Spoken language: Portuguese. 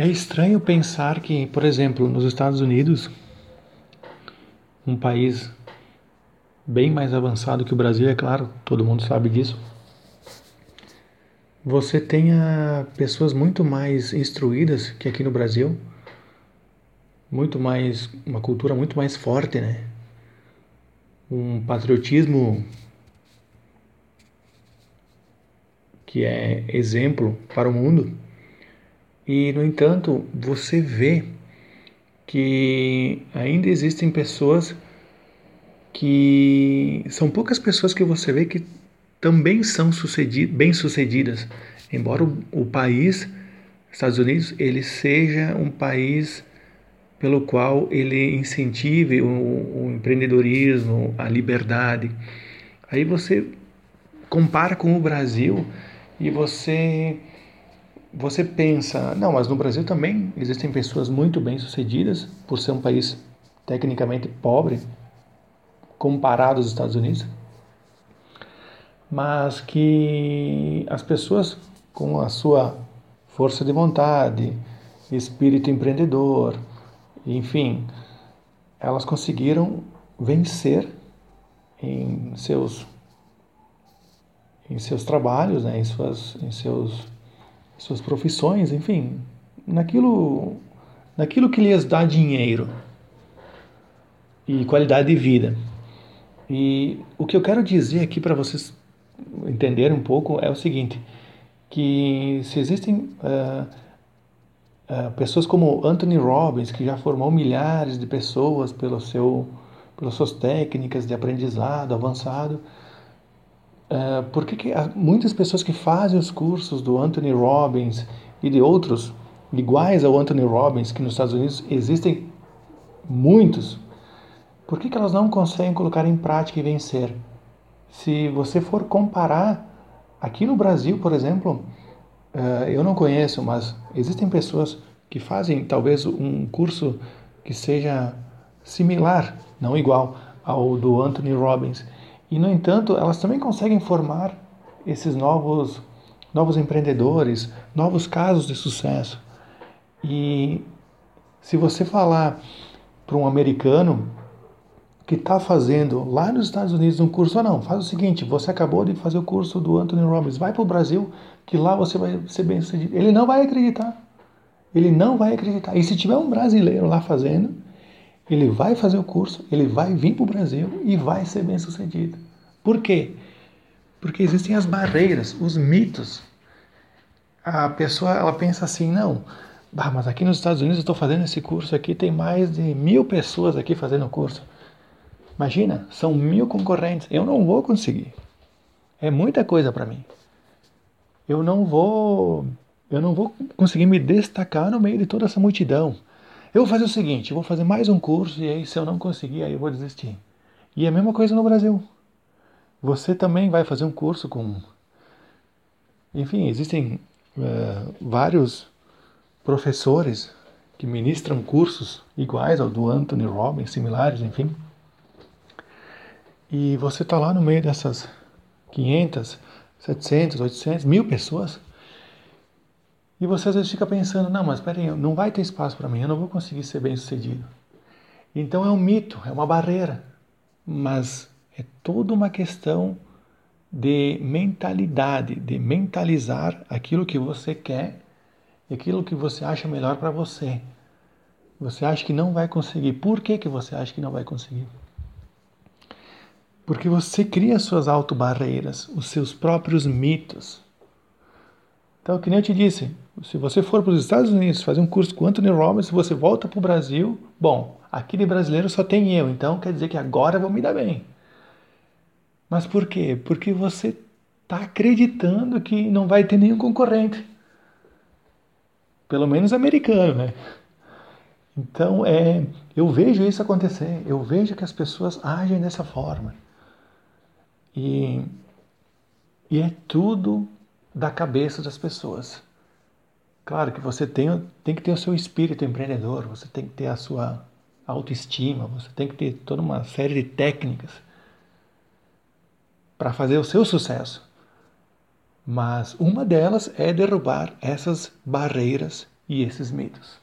É estranho pensar que, por exemplo, nos Estados Unidos, um país bem mais avançado que o Brasil, é claro, todo mundo sabe disso, você tenha pessoas muito mais instruídas que aqui no Brasil, muito mais uma cultura muito mais forte, né? Um patriotismo que é exemplo para o mundo. E no entanto, você vê que ainda existem pessoas que são poucas pessoas que você vê que também são bem-sucedidas, embora o, o país, Estados Unidos, ele seja um país pelo qual ele incentive o, o empreendedorismo, a liberdade. Aí você compara com o Brasil e você você pensa, não, mas no Brasil também existem pessoas muito bem-sucedidas por ser um país tecnicamente pobre comparado aos Estados Unidos mas que as pessoas com a sua força de vontade, espírito empreendedor, enfim, elas conseguiram vencer em seus em seus trabalhos, né, em suas em seus suas profissões, enfim, naquilo naquilo que lhes dá dinheiro e qualidade de vida. E o que eu quero dizer aqui para vocês entender um pouco é o seguinte, que se existem uh, uh, pessoas como Anthony Robbins, que já formou milhares de pessoas pelo seu, pelas suas técnicas de aprendizado avançado, uh, por que, que muitas pessoas que fazem os cursos do Anthony Robbins e de outros iguais ao Anthony Robbins, que nos Estados Unidos existem muitos, por que, que elas não conseguem colocar em prática e vencer? Se você for comparar, aqui no Brasil, por exemplo, eh, eu não conheço, mas existem pessoas que fazem talvez um curso que seja similar, não igual ao do Anthony Robbins. E no entanto, elas também conseguem formar esses novos novos empreendedores, novos casos de sucesso. E se você falar para um americano que está fazendo lá nos Estados Unidos um curso, ou não, faz o seguinte, você acabou de fazer o curso do Anthony Robbins, vai para o Brasil, que lá você vai ser bem sucedido. Ele não vai acreditar. Ele não vai acreditar. E se tiver um brasileiro lá fazendo, ele vai fazer o curso, ele vai vir para o Brasil e vai ser bem sucedido. Por quê? Porque existem as barreiras, os mitos. A pessoa ela pensa assim, não, mas aqui nos Estados Unidos eu estou fazendo esse curso aqui, tem mais de mil pessoas aqui fazendo o curso. Imagina, são mil concorrentes. Eu não vou conseguir. É muita coisa para mim. Eu não vou, eu não vou conseguir me destacar no meio de toda essa multidão. Eu vou fazer o seguinte, vou fazer mais um curso e aí se eu não conseguir, aí eu vou desistir. E é a mesma coisa no Brasil. Você também vai fazer um curso com, enfim, existem uh, vários professores que ministram cursos iguais ao do Anthony Robbins, similares, enfim. E você está lá no meio dessas 500, 700, 800, mil pessoas. E você às vezes fica pensando: não, mas peraí, não vai ter espaço para mim, eu não vou conseguir ser bem sucedido. Então é um mito, é uma barreira. Mas é toda uma questão de mentalidade, de mentalizar aquilo que você quer e aquilo que você acha melhor para você. Você acha que não vai conseguir. Por que, que você acha que não vai conseguir? Porque você cria suas autobarreiras, os seus próprios mitos. Então, que nem eu te disse, se você for para os Estados Unidos fazer um curso com Anthony Robbins, você volta para o Brasil, bom, aqui de brasileiro só tem eu, então quer dizer que agora eu vou me dar bem. Mas por quê? Porque você está acreditando que não vai ter nenhum concorrente. Pelo menos americano, né? Então, é, eu vejo isso acontecer, eu vejo que as pessoas agem dessa forma. E, e é tudo da cabeça das pessoas. Claro que você tem, tem que ter o seu espírito empreendedor, você tem que ter a sua autoestima, você tem que ter toda uma série de técnicas para fazer o seu sucesso. Mas uma delas é derrubar essas barreiras e esses mitos.